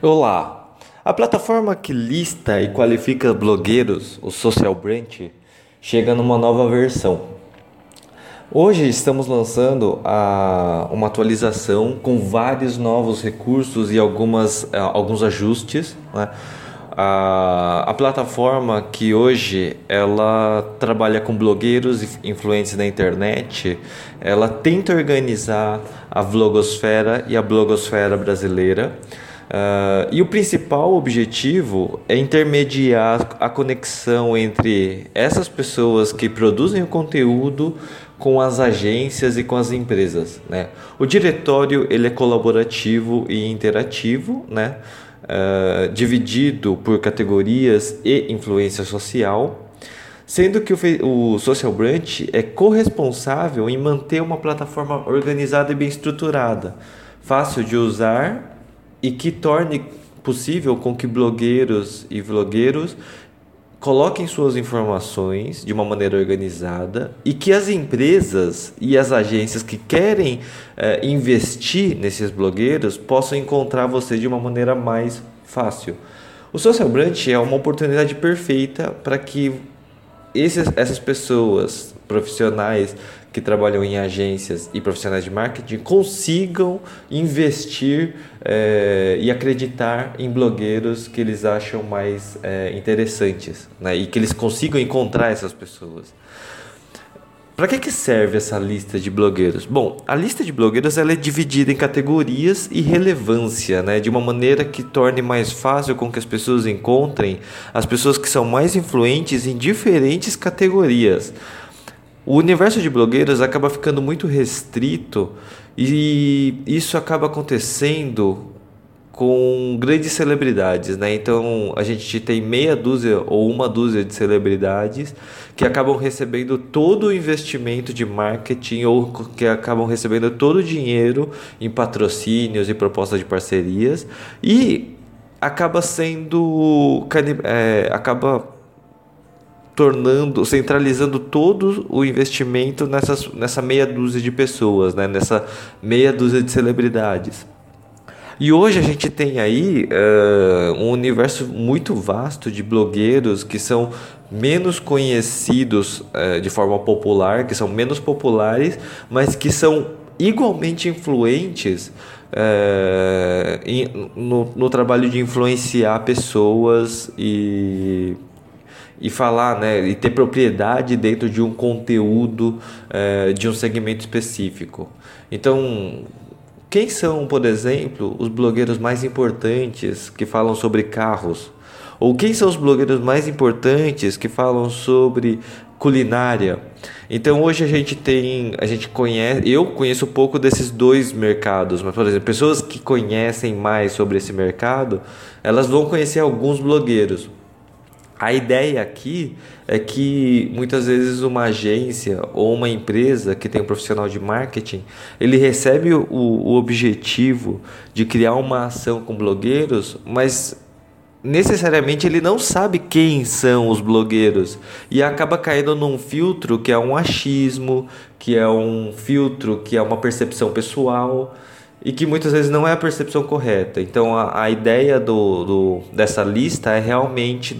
Olá! A plataforma que lista e qualifica blogueiros, o Social Branch, chega numa nova versão. Hoje estamos lançando a, uma atualização com vários novos recursos e algumas, eh, alguns ajustes. Né? A, a plataforma que hoje ela trabalha com blogueiros e influentes na internet, ela tenta organizar a vlogosfera e a blogosfera brasileira Uh, e o principal objetivo é intermediar a conexão entre essas pessoas que produzem o conteúdo com as agências e com as empresas. Né? O diretório ele é colaborativo e interativo, né? Uh, dividido por categorias e influência social, sendo que o, Social Branch é corresponsável em manter uma plataforma organizada e bem estruturada, fácil de usar e que torne possível com que blogueiros e vlogueiros coloquem suas informações de uma maneira organizada e que as empresas e as agências que querem eh, investir nesses blogueiros possam encontrar você de uma maneira mais fácil. O Social Brand é uma oportunidade perfeita para que esses, essas pessoas profissionais que trabalham em agências e profissionais de marketing consigam investir é, e acreditar em blogueiros que eles acham mais é, interessantes né? e que eles consigam encontrar essas pessoas. Para que, que serve essa lista de blogueiros? Bom, a lista de blogueiros ela é dividida em categorias e relevância, né? de uma maneira que torne mais fácil com que as pessoas encontrem as pessoas que são mais influentes em diferentes categorias. O universo de blogueiros acaba ficando muito restrito e isso acaba acontecendo com grandes celebridades, né? Então a gente tem meia dúzia ou uma dúzia de celebridades que acabam recebendo todo o investimento de marketing ou que acabam recebendo todo o dinheiro em patrocínios e propostas de parcerias e acaba sendo é, acaba tornando, centralizando todo o investimento nessas, nessa meia dúzia de pessoas, né? nessa meia dúzia de celebridades. E hoje a gente tem aí uh, um universo muito vasto de blogueiros que são menos conhecidos uh, de forma popular, que são menos populares, mas que são igualmente influentes uh, no, no trabalho de influenciar pessoas e e falar, né, e ter propriedade dentro de um conteúdo é, de um segmento específico. Então, quem são, por exemplo, os blogueiros mais importantes que falam sobre carros? Ou quem são os blogueiros mais importantes que falam sobre culinária? Então hoje a gente tem, a gente conhece, eu conheço pouco desses dois mercados, mas por exemplo, pessoas que conhecem mais sobre esse mercado, elas vão conhecer alguns blogueiros. A ideia aqui é que muitas vezes uma agência ou uma empresa que tem um profissional de marketing, ele recebe o, o objetivo de criar uma ação com blogueiros, mas necessariamente ele não sabe quem são os blogueiros. E acaba caindo num filtro que é um achismo, que é um filtro que é uma percepção pessoal e que muitas vezes não é a percepção correta. Então a, a ideia do, do, dessa lista é realmente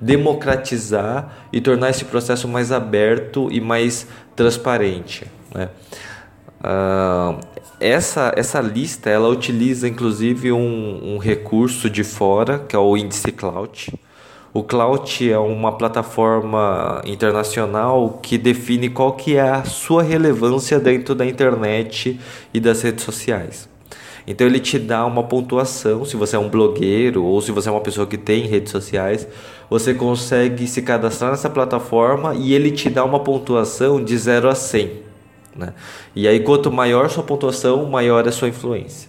democratizar e tornar esse processo mais aberto e mais transparente. Né? Uh, essa, essa lista ela utiliza inclusive um, um recurso de fora que é o índice Cloud. O Cloud é uma plataforma internacional que define qual que é a sua relevância dentro da internet e das redes sociais. Então ele te dá uma pontuação, se você é um blogueiro ou se você é uma pessoa que tem redes sociais, você consegue se cadastrar nessa plataforma e ele te dá uma pontuação de 0 a 100. Né? E aí quanto maior sua pontuação, maior é a sua influência.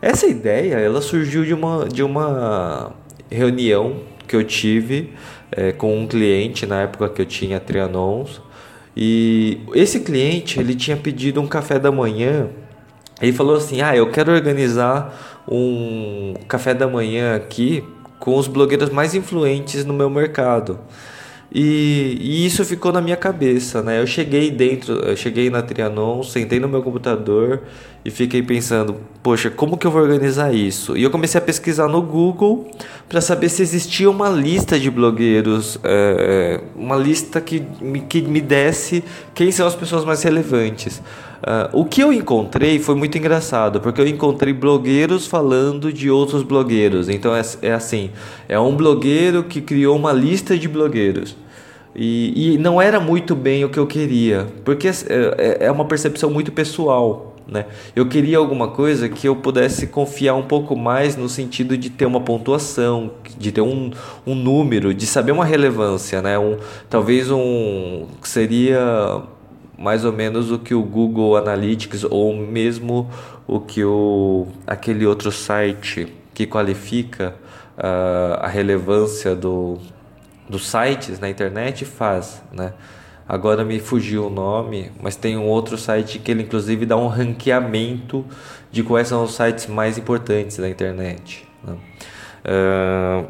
Essa ideia ela surgiu de uma, de uma reunião que eu tive é, com um cliente na época que eu tinha Trianons. E esse cliente ele tinha pedido um café da manhã. Ele falou assim: Ah, eu quero organizar um café da manhã aqui com os blogueiros mais influentes no meu mercado. E, e, isso ficou na minha cabeça, né? Eu cheguei dentro, eu cheguei na Trianon, sentei no meu computador e fiquei pensando, poxa, como que eu vou organizar isso? E eu comecei a pesquisar no Google para saber se existia uma lista de blogueiros, é, uma lista que me, que me desse quem são as pessoas mais relevantes. Uh, o que eu encontrei foi muito engraçado, porque eu encontrei blogueiros falando de outros blogueiros. Então é, é assim: é um blogueiro que criou uma lista de blogueiros. E, e não era muito bem o que eu queria, porque é, é, é uma percepção muito pessoal. Né? Eu queria alguma coisa que eu pudesse confiar um pouco mais no sentido de ter uma pontuação, de ter um, um número, de saber uma relevância, né? um, talvez um seria mais ou menos o que o Google Analytics ou mesmo o que o, aquele outro site que qualifica uh, a relevância do, dos sites na internet faz, né? Agora me fugiu o nome, mas tem um outro site que ele inclusive dá um ranqueamento de quais são os sites mais importantes da internet. Né? Uh,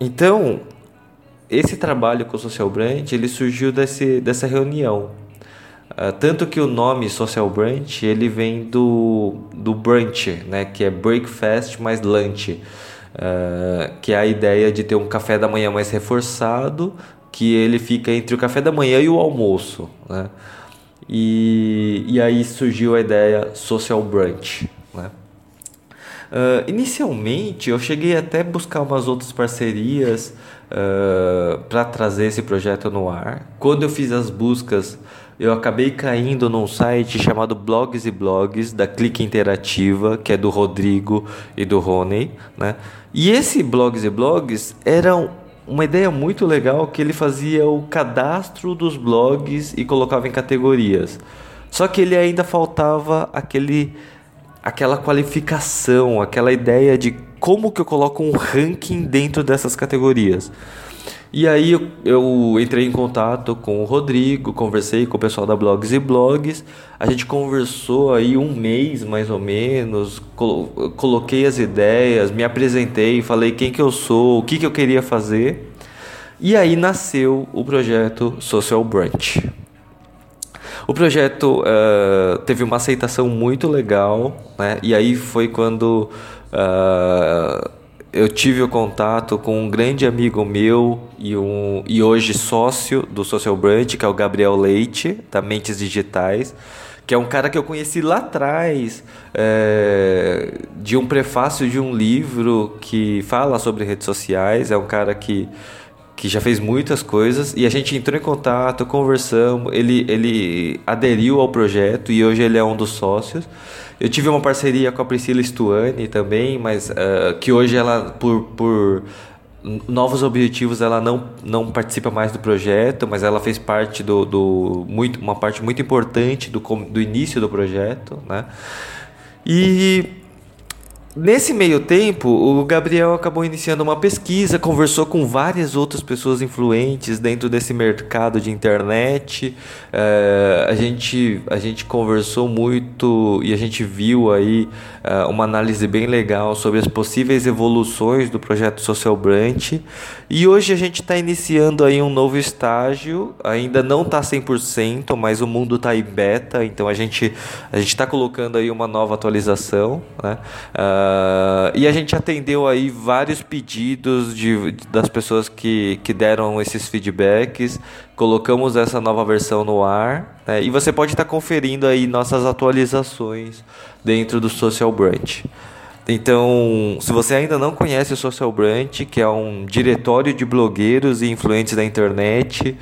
então, esse trabalho com o Social Brand ele surgiu desse, dessa reunião. Uh, tanto que o nome Social Brunch ele vem do, do brunch, né, que é breakfast mais lunch, uh, que é a ideia de ter um café da manhã mais reforçado que ele fica entre o café da manhã e o almoço, né? E, e aí surgiu a ideia social brunch, né? Uh, inicialmente eu cheguei até buscar umas outras parcerias uh, para trazer esse projeto no ar. Quando eu fiz as buscas, eu acabei caindo num site chamado Blogs e Blogs da Clique Interativa, que é do Rodrigo e do Rony, né? E esse Blogs e Blogs era uma ideia muito legal que ele fazia o cadastro dos blogs e colocava em categorias. Só que ele ainda faltava aquele aquela qualificação, aquela ideia de como que eu coloco um ranking dentro dessas categorias. E aí eu, eu, entrei em contato com o Rodrigo, conversei com o pessoal da Blogs e Blogs. A gente conversou aí um mês mais ou menos, colo coloquei as ideias, me apresentei, falei quem que eu sou, o que que eu queria fazer. E aí nasceu o projeto Social Brunch. O projeto uh, teve uma aceitação muito legal, né? E aí foi quando uh, eu tive o contato com um grande amigo meu e, um, e hoje sócio do Social Brand, que é o Gabriel Leite, da Mentes Digitais, que é um cara que eu conheci lá atrás, é, de um prefácio de um livro que fala sobre redes sociais. É um cara que, que já fez muitas coisas e a gente entrou em contato, conversamos. Ele, ele aderiu ao projeto e hoje ele é um dos sócios. Eu tive uma parceria com a Priscila Stuani também, mas uh, que hoje ela, por, por novos objetivos, ela não, não participa mais do projeto, mas ela fez parte do, do muito, uma parte muito importante do, do início do projeto, né? E Nesse meio tempo, o Gabriel acabou iniciando uma pesquisa, conversou com várias outras pessoas influentes dentro desse mercado de internet. É, a, gente, a gente conversou muito e a gente viu aí é, uma análise bem legal sobre as possíveis evoluções do projeto Social Branch. E hoje a gente está iniciando aí um novo estágio, ainda não está 100%, mas o mundo está em beta, então a gente a está colocando aí uma nova atualização. Né? Uh, Uh, e a gente atendeu aí vários pedidos de, das pessoas que, que deram esses feedbacks. Colocamos essa nova versão no ar. Né? E você pode estar tá conferindo aí nossas atualizações dentro do Social Branch. Então, se você ainda não conhece o Social Branch, que é um diretório de blogueiros e influentes da internet,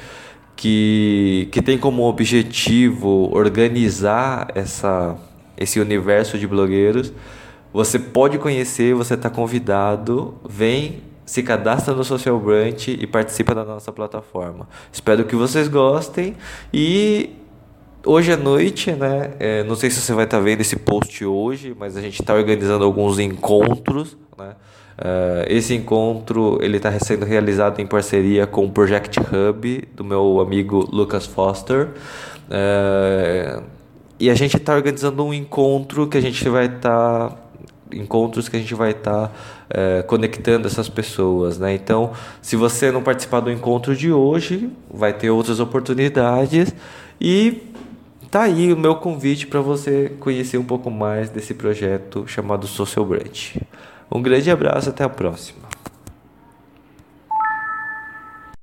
que, que tem como objetivo organizar essa, esse universo de blogueiros, você pode conhecer, você está convidado, vem, se cadastra no Social Branch e participa da nossa plataforma. Espero que vocês gostem e hoje à noite, né? É, não sei se você vai estar tá vendo esse post hoje, mas a gente está organizando alguns encontros, né? Uh, esse encontro ele está sendo realizado em parceria com o Project Hub do meu amigo Lucas Foster. Uh, e a gente está organizando um encontro que a gente vai estar tá encontros que a gente vai estar tá, é, conectando essas pessoas, né? Então, se você não participar do encontro de hoje, vai ter outras oportunidades e tá aí o meu convite para você conhecer um pouco mais desse projeto chamado Social Brand. Um grande abraço, até a próxima.